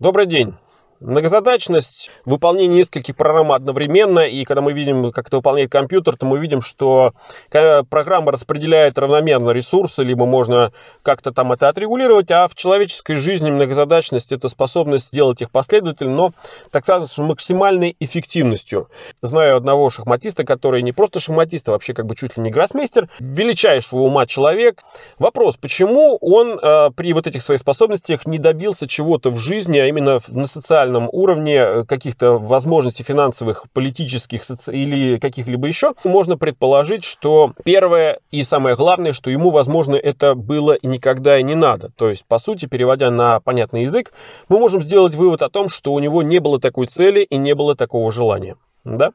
Добрый день. Многозадачность, выполнение нескольких программ одновременно, и когда мы видим, как это выполняет компьютер, то мы видим, что программа распределяет равномерно ресурсы, либо можно как-то там это отрегулировать, а в человеческой жизни многозадачность – это способность делать их последовательно, но, так сказать, с максимальной эффективностью. Знаю одного шахматиста, который не просто шахматист, а вообще как бы чуть ли не гроссмейстер, величайшего ума человек. Вопрос, почему он э, при вот этих своих способностях не добился чего-то в жизни, а именно на социальном социальном уровне э, каких-то возможностей финансовых, политических или каких-либо еще, можно предположить, что первое и самое главное, что ему, возможно, это было никогда и не надо. То есть, по сути, переводя на понятный язык, мы можем сделать вывод о том, что у него не было такой цели и не было такого желания. Да?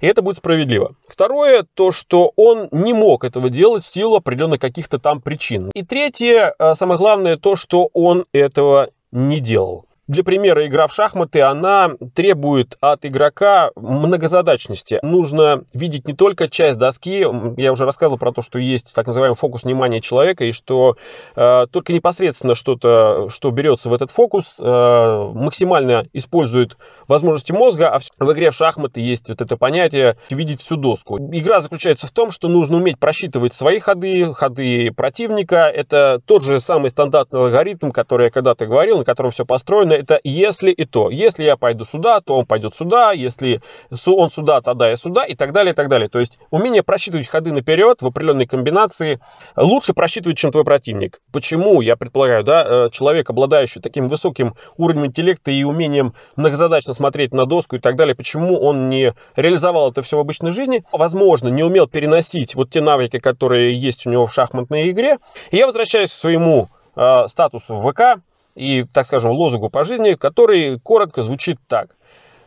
И это будет справедливо. Второе, то, что он не мог этого делать в силу определенных каких-то там причин. И третье, э, самое главное, то, что он этого не делал. Для примера, игра в шахматы, она требует от игрока многозадачности. Нужно видеть не только часть доски, я уже рассказывал про то, что есть так называемый фокус внимания человека, и что э, только непосредственно что-то, что берется в этот фокус, э, максимально использует возможности мозга, а в игре в шахматы есть вот это понятие видеть всю доску. Игра заключается в том, что нужно уметь просчитывать свои ходы, ходы противника. Это тот же самый стандартный алгоритм, который я когда-то говорил, на котором все построено это если и то. Если я пойду сюда, то он пойдет сюда, если он сюда, тогда я сюда и так далее, и так далее. То есть умение просчитывать ходы наперед в определенной комбинации лучше просчитывать, чем твой противник. Почему, я предполагаю, да, э, человек, обладающий таким высоким уровнем интеллекта и умением многозадачно смотреть на доску и так далее, почему он не реализовал это все в обычной жизни, возможно, не умел переносить вот те навыки, которые есть у него в шахматной игре. И я возвращаюсь к своему э, статусу в ВК, и, так скажем, лозунгу по жизни, который коротко звучит так.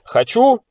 Хочу,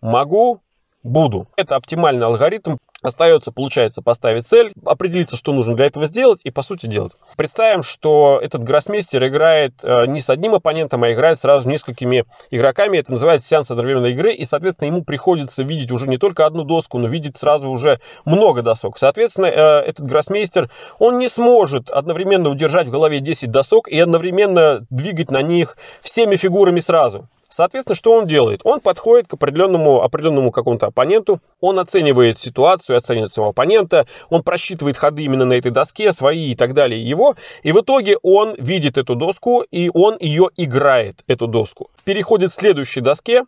могу, буду. Это оптимальный алгоритм Остается, получается, поставить цель, определиться, что нужно для этого сделать и, по сути, делать. Представим, что этот гроссмейстер играет э, не с одним оппонентом, а играет сразу с несколькими игроками. Это называется сеанс одновременной игры, и, соответственно, ему приходится видеть уже не только одну доску, но видеть сразу уже много досок. Соответственно, э, этот гроссмейстер, он не сможет одновременно удержать в голове 10 досок и одновременно двигать на них всеми фигурами сразу. Соответственно, что он делает? Он подходит к определенному, определенному какому-то оппоненту, он оценивает ситуацию, оценивает своего оппонента, он просчитывает ходы именно на этой доске, свои и так далее его, и в итоге он видит эту доску, и он ее играет, эту доску. Переходит к следующей доске,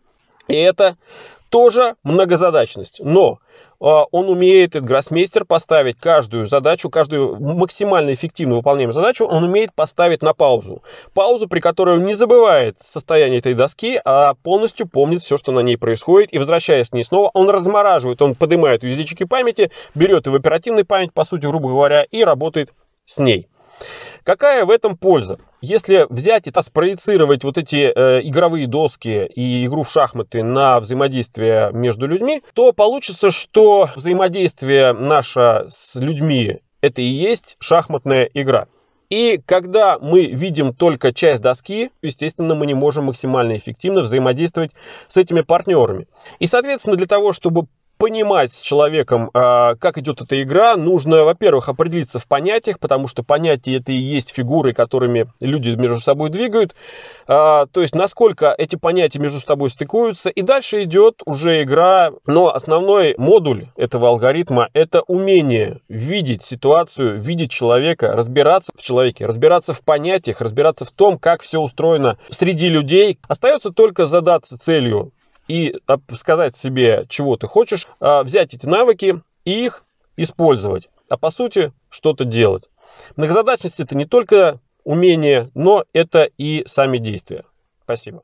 и это тоже многозадачность. Но он умеет, этот гроссмейстер, поставить каждую задачу, каждую максимально эффективно выполняемую задачу, он умеет поставить на паузу. Паузу, при которой он не забывает состояние этой доски, а полностью помнит все, что на ней происходит, и возвращаясь к ней снова, он размораживает, он поднимает язычки памяти, берет его оперативную память, по сути, грубо говоря, и работает с ней. Какая в этом польза? Если взять и спроецировать вот эти э, игровые доски и игру в шахматы на взаимодействие между людьми, то получится, что взаимодействие наше с людьми это и есть шахматная игра. И когда мы видим только часть доски, естественно, мы не можем максимально эффективно взаимодействовать с этими партнерами. И, соответственно, для того, чтобы понимать с человеком, а, как идет эта игра, нужно, во-первых, определиться в понятиях, потому что понятия это и есть фигуры, которыми люди между собой двигают. А, то есть, насколько эти понятия между собой стыкуются. И дальше идет уже игра. Но основной модуль этого алгоритма это умение видеть ситуацию, видеть человека, разбираться в человеке, разбираться в понятиях, разбираться в том, как все устроено среди людей. Остается только задаться целью и сказать себе, чего ты хочешь, а, взять эти навыки и их использовать, а по сути что-то делать. Многозадачность это не только умение, но это и сами действия. Спасибо.